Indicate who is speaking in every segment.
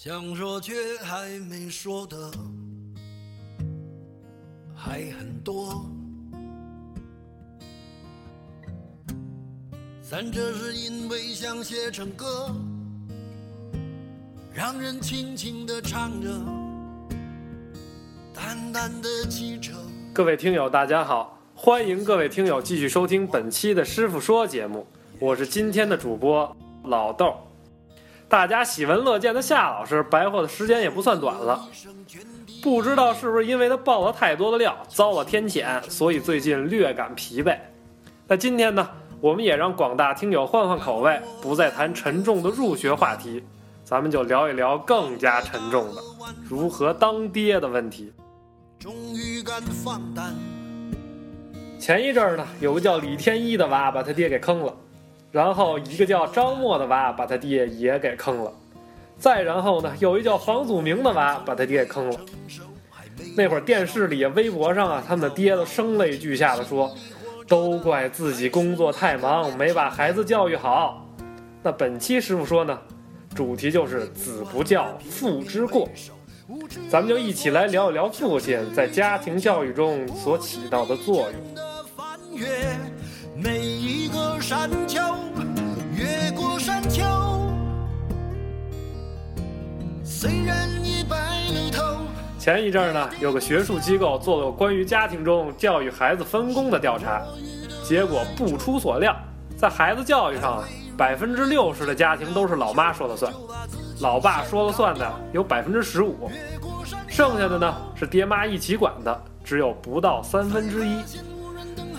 Speaker 1: 想说却还没说的还很多，咱这是因为想写成歌，让人轻轻地唱着，淡淡的记着。
Speaker 2: 各位听友，大家好，欢迎各位听友继续收听本期的《师傅说》节目，我是今天的主播老豆。大家喜闻乐见的夏老师白活的时间也不算短了，不知道是不是因为他爆了太多的料，遭了天谴，所以最近略感疲惫。那今天呢，我们也让广大听友换换口味，不再谈沉重的入学话题，咱们就聊一聊更加沉重的如何当爹的问题。
Speaker 1: 终于敢放胆，
Speaker 2: 前一阵儿呢，有个叫李天一的娃把他爹给坑了，然后一个叫张默的娃把他爹也给坑了，再然后呢，有一叫房祖名的娃把他爹给坑了。那会儿电视里、微博上啊，他们的爹都声泪俱下的说，都怪自己工作太忙，没把孩子教育好。那本期师傅说呢，主题就是子不教，父之过。咱们就一起来聊一聊父亲在家庭教育中所起到的作用。
Speaker 1: 每一个山丘，越过山丘，虽然已白了头。
Speaker 2: 前一阵儿呢，有个学术机构做了关于家庭中教育孩子分工的调查，结果不出所料，在孩子教育上啊，百分之六十的家庭都是老妈说了算，老爸说了算的有百分之十五，剩下的呢是爹妈一起管的，只有不到三分之一。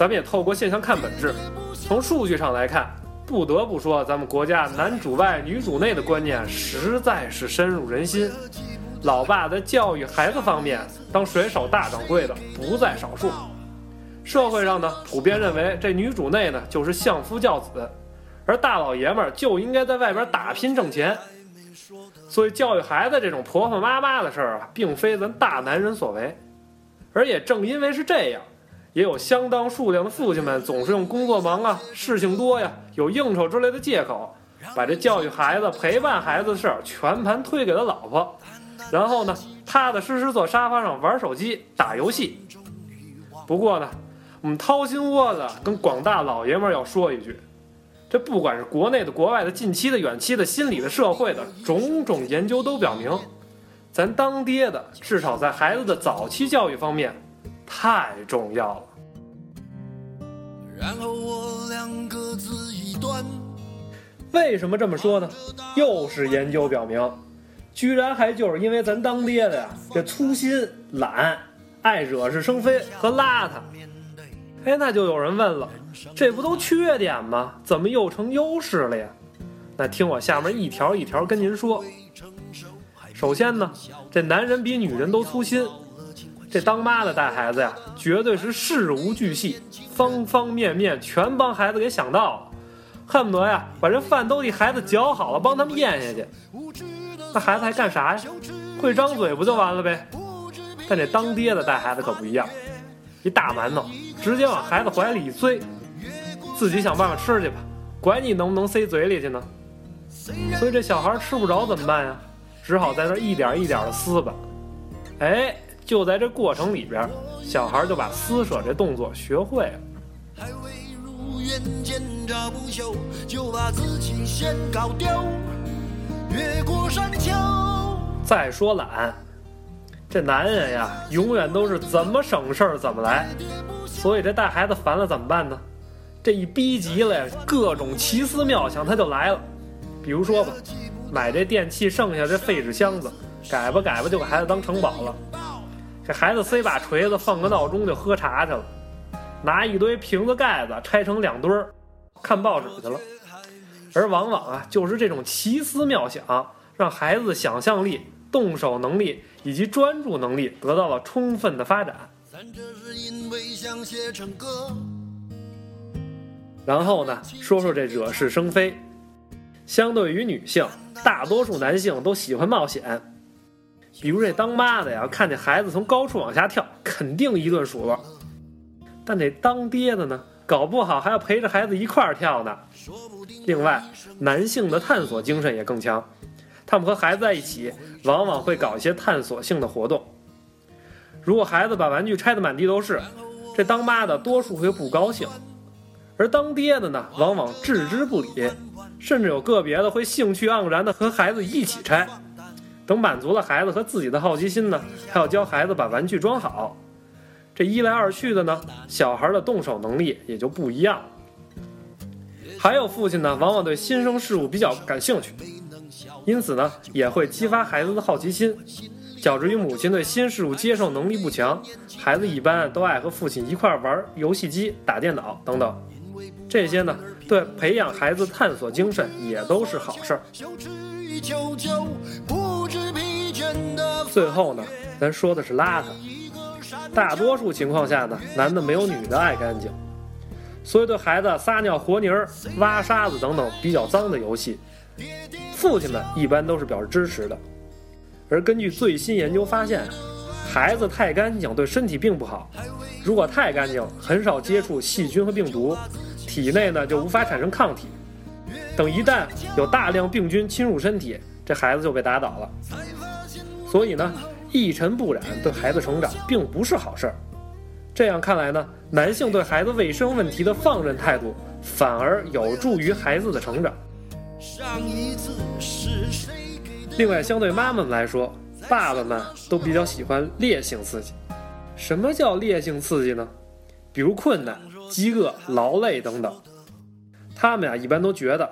Speaker 2: 咱们也透过现象看本质，从数据上来看，不得不说，咱们国家男主外女主内的观念实在是深入人心。老爸在教育孩子方面当水手大掌柜的不在少数。社会上呢，普遍认为这女主内呢就是相夫教子，而大老爷们儿就应该在外边打拼挣钱。所以教育孩子这种婆婆妈妈的事儿啊，并非咱大男人所为。而也正因为是这样，也有相当数量的父亲们总是用工作忙啊、事情多呀、有应酬之类的借口，把这教育孩子、陪伴孩子的事儿全盘推给了老婆。然后呢，踏踏实实坐沙发上玩手机、打游戏。不过呢，我们掏心窝子跟广大老爷们儿要说一句：这不管是国内的、国外的、近期的、远期的、心理的、社会的种种研究都表明，咱当爹的至少在孩子的早期教育方面太重要了。
Speaker 1: 然后我俩各自一端，
Speaker 2: 为什么这么说呢？又是研究表明，居然还就是因为咱当爹的呀，这粗心、懒、爱惹是生非和邋遢。哎，那就有人问了，这不都缺点吗？怎么又成优势了呀？那听我下面一条一条跟您说。首先呢，这男人比女人都粗心，这当妈的带孩子呀，绝对是事无巨细，方方面面全帮孩子给想到了。恨不得呀，把这饭都替孩子搅好了，帮他们咽下去。那孩子还干啥呀？会张嘴不就完了呗？但这当爹的带孩子可不一样，一大馒头直接往孩子怀里一塞，自己想办法吃去吧，管你能不能塞嘴里去呢。所以这小孩吃不着怎么办呀？只好在那一点一点的撕吧。哎，就在这过程里边，小孩就把撕扯这动作学会了。
Speaker 1: 还未如愿见着不朽，就把自己先搞丢，越过山丘。
Speaker 2: 再说懒，这男人呀，永远都是怎么省事儿怎么来，所以这带孩子烦了怎么办呢？这一逼急了呀，各种奇思妙想他就来了。比如说吧，买这电器剩下这废纸箱子，改吧改吧就给孩子当城堡了。这孩子塞把锤子，放个闹钟就喝茶去了，拿一堆瓶子盖子拆成两堆儿，看报纸去了。而往往啊，就是这种奇思妙想，让孩子想象力、动手能力以及专注能力得到了充分的发展。
Speaker 1: 咱这是因为想写成歌，
Speaker 2: 然后呢，说说这惹是生非。相对于女性，大多数男性都喜欢冒险。比如这当妈的呀，看见孩子从高处往下跳，肯定一顿数落。但这当爹的呢，搞不好还要陪着孩子一块儿跳呢。另外，男性的探索精神也更强，他们和孩子在一起，往往会搞一些探索性的活动。如果孩子把玩具拆得满地都是，这当妈的多数会不高兴，而当爹的呢，往往置之不理，甚至有个别的会兴趣盎然的和孩子一起拆。等满足了孩子和自己的好奇心呢，还要教孩子把玩具装好。这一来二去的呢，小孩的动手能力也就不一样了。还有父亲呢，往往对新生事物比较感兴趣。因此呢，也会激发孩子的好奇心，较之于母亲对新事物接受能力不强，孩子一般都爱和父亲一块玩游戏机、打电脑等等。这些呢，对培养孩子探索精神也都是好事儿。最后呢，咱说的是邋遢。大多数情况下呢，男的没有女的爱干净，所以对孩子撒尿和泥儿、挖沙子等等比较脏的游戏。父亲们一般都是表示支持的，而根据最新研究发现，孩子太干净对身体并不好。如果太干净，很少接触细菌和病毒，体内呢就无法产生抗体。等一旦有大量病菌侵入身体，这孩子就被打倒了。所以呢，一尘不染对孩子成长并不是好事儿。这样看来呢，男性对孩子卫生问题的放任态度，反而有助于孩子的成长。另外，相对妈妈们来说，爸爸们都比较喜欢烈性刺激。什么叫烈性刺激呢？比如困难、饥饿、劳累等等。他们呀，一般都觉得，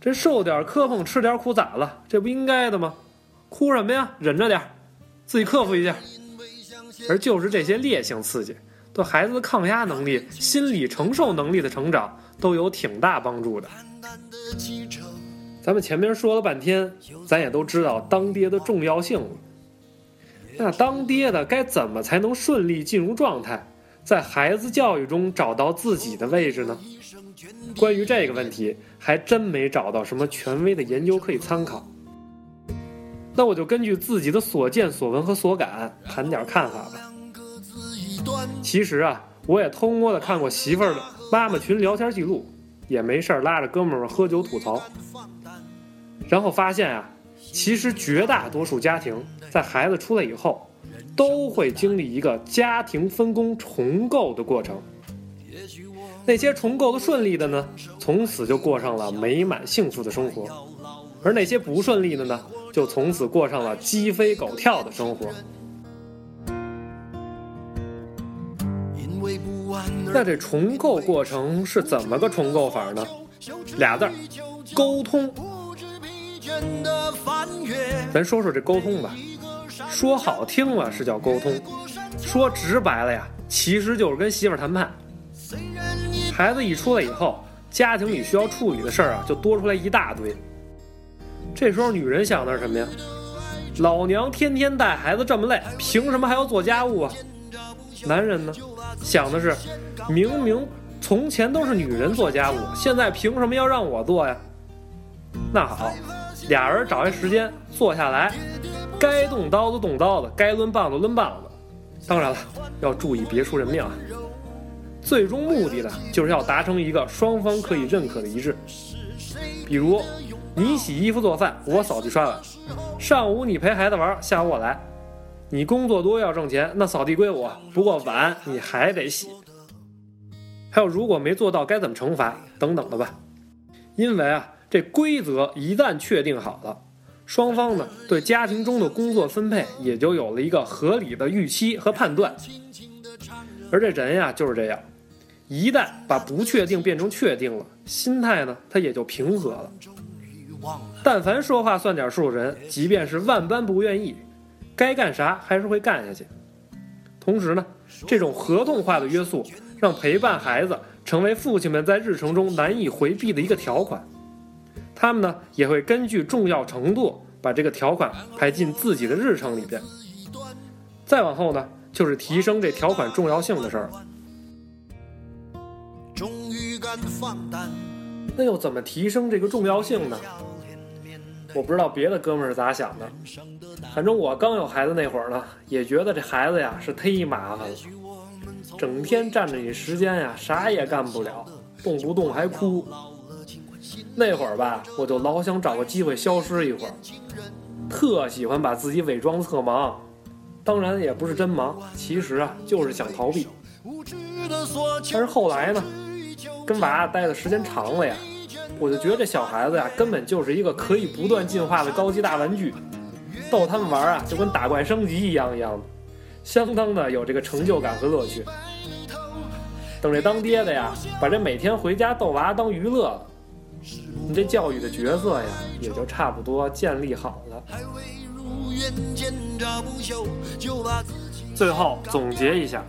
Speaker 2: 这受点磕碰、吃点苦咋了？这不应该的吗？哭什么呀？忍着点，自己克服一下。而就是这些烈性刺激，对孩子的抗压能力、心理承受能力的成长都有挺大帮助的。咱们前面说了半天，咱也都知道当爹的重要性了。那当爹的该怎么才能顺利进入状态，在孩子教育中找到自己的位置呢？关于这个问题，还真没找到什么权威的研究可以参考。那我就根据自己的所见所闻和所感，谈点看法吧。其实啊，我也偷摸的看过媳妇儿的妈妈群聊天记录，也没事儿拉着哥们儿喝酒吐槽。然后发现啊，其实绝大多数家庭在孩子出来以后，都会经历一个家庭分工重构的过程。那些重构的顺利的呢，从此就过上了美满幸福的生活；而那些不顺利的呢，就从此过上了鸡飞狗跳的生活。那这重构过程是怎么个重构法呢？俩字儿，沟通。咱说说这沟通吧，说好听了是叫沟通，说直白了呀，其实就是跟媳妇谈判。孩子一出来以后，家庭里需要处理的事儿啊，就多出来一大堆。这时候女人想的是什么呀？老娘天天带孩子这么累，凭什么还要做家务啊？男人呢，想的是，明明从前都是女人做家务，现在凭什么要让我做呀？那好。俩人找一时间坐下来，该动刀子动刀子，该抡棒子抡棒子。当然了，要注意别出人命啊。最终目的呢，就是要达成一个双方可以认可的一致。比如，你洗衣服做饭，我扫地刷碗。上午你陪孩子玩，下午我来。你工作多要挣钱，那扫地归我，不过碗你还得洗。还有，如果没做到该怎么惩罚等等的吧。因为啊。这规则一旦确定好了，双方呢对家庭中的工作分配也就有了一个合理的预期和判断。而这人呀就是这样，一旦把不确定变成确定了，心态呢他也就平和了。但凡说话算点数的人，即便是万般不愿意，该干啥还是会干下去。同时呢，这种合同化的约束，让陪伴孩子成为父亲们在日程中难以回避的一个条款。他们呢也会根据重要程度把这个条款排进自己的日程里边。再往后呢，就是提升这条款重要性的事儿。那又怎么提升这个重要性呢？我不知道别的哥们儿是咋想的，反正我刚有孩子那会儿呢，也觉得这孩子呀是忒麻烦了，整天占着你时间呀，啥也干不了，动不动还哭。那会儿吧，我就老想找个机会消失一会儿，特喜欢把自己伪装特忙，当然也不是真忙，其实啊就是想逃避。但是后来呢，跟娃待的时间长了呀，我就觉得这小孩子呀根本就是一个可以不断进化的高级大玩具，逗他们玩啊就跟打怪升级一样一样的，相当的有这个成就感和乐趣。等这当爹的呀，把这每天回家逗娃当娱乐了。你这教育的角色呀，也就差不多建立好了。最后总结一下，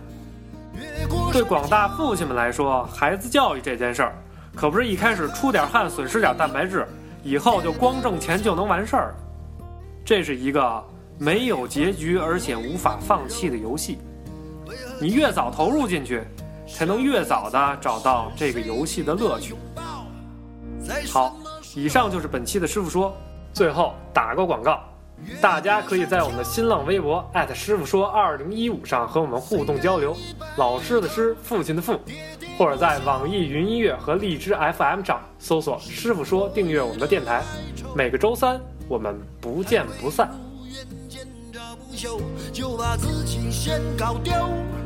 Speaker 2: 对广大父亲们来说，孩子教育这件事儿，可不是一开始出点汗损失点蛋白质，以后就光挣钱就能完事儿。这是一个没有结局而且无法放弃的游戏，你越早投入进去，才能越早的找到这个游戏的乐趣。好，以上就是本期的师傅说。最后打个广告，大家可以在我们的新浪微博师傅说二零一五上和我们互动交流。老师的师，父亲的父，或者在网易云音乐和荔枝 FM 上搜索“师傅说”，订阅我们的电台。每个周三我们不见不散。越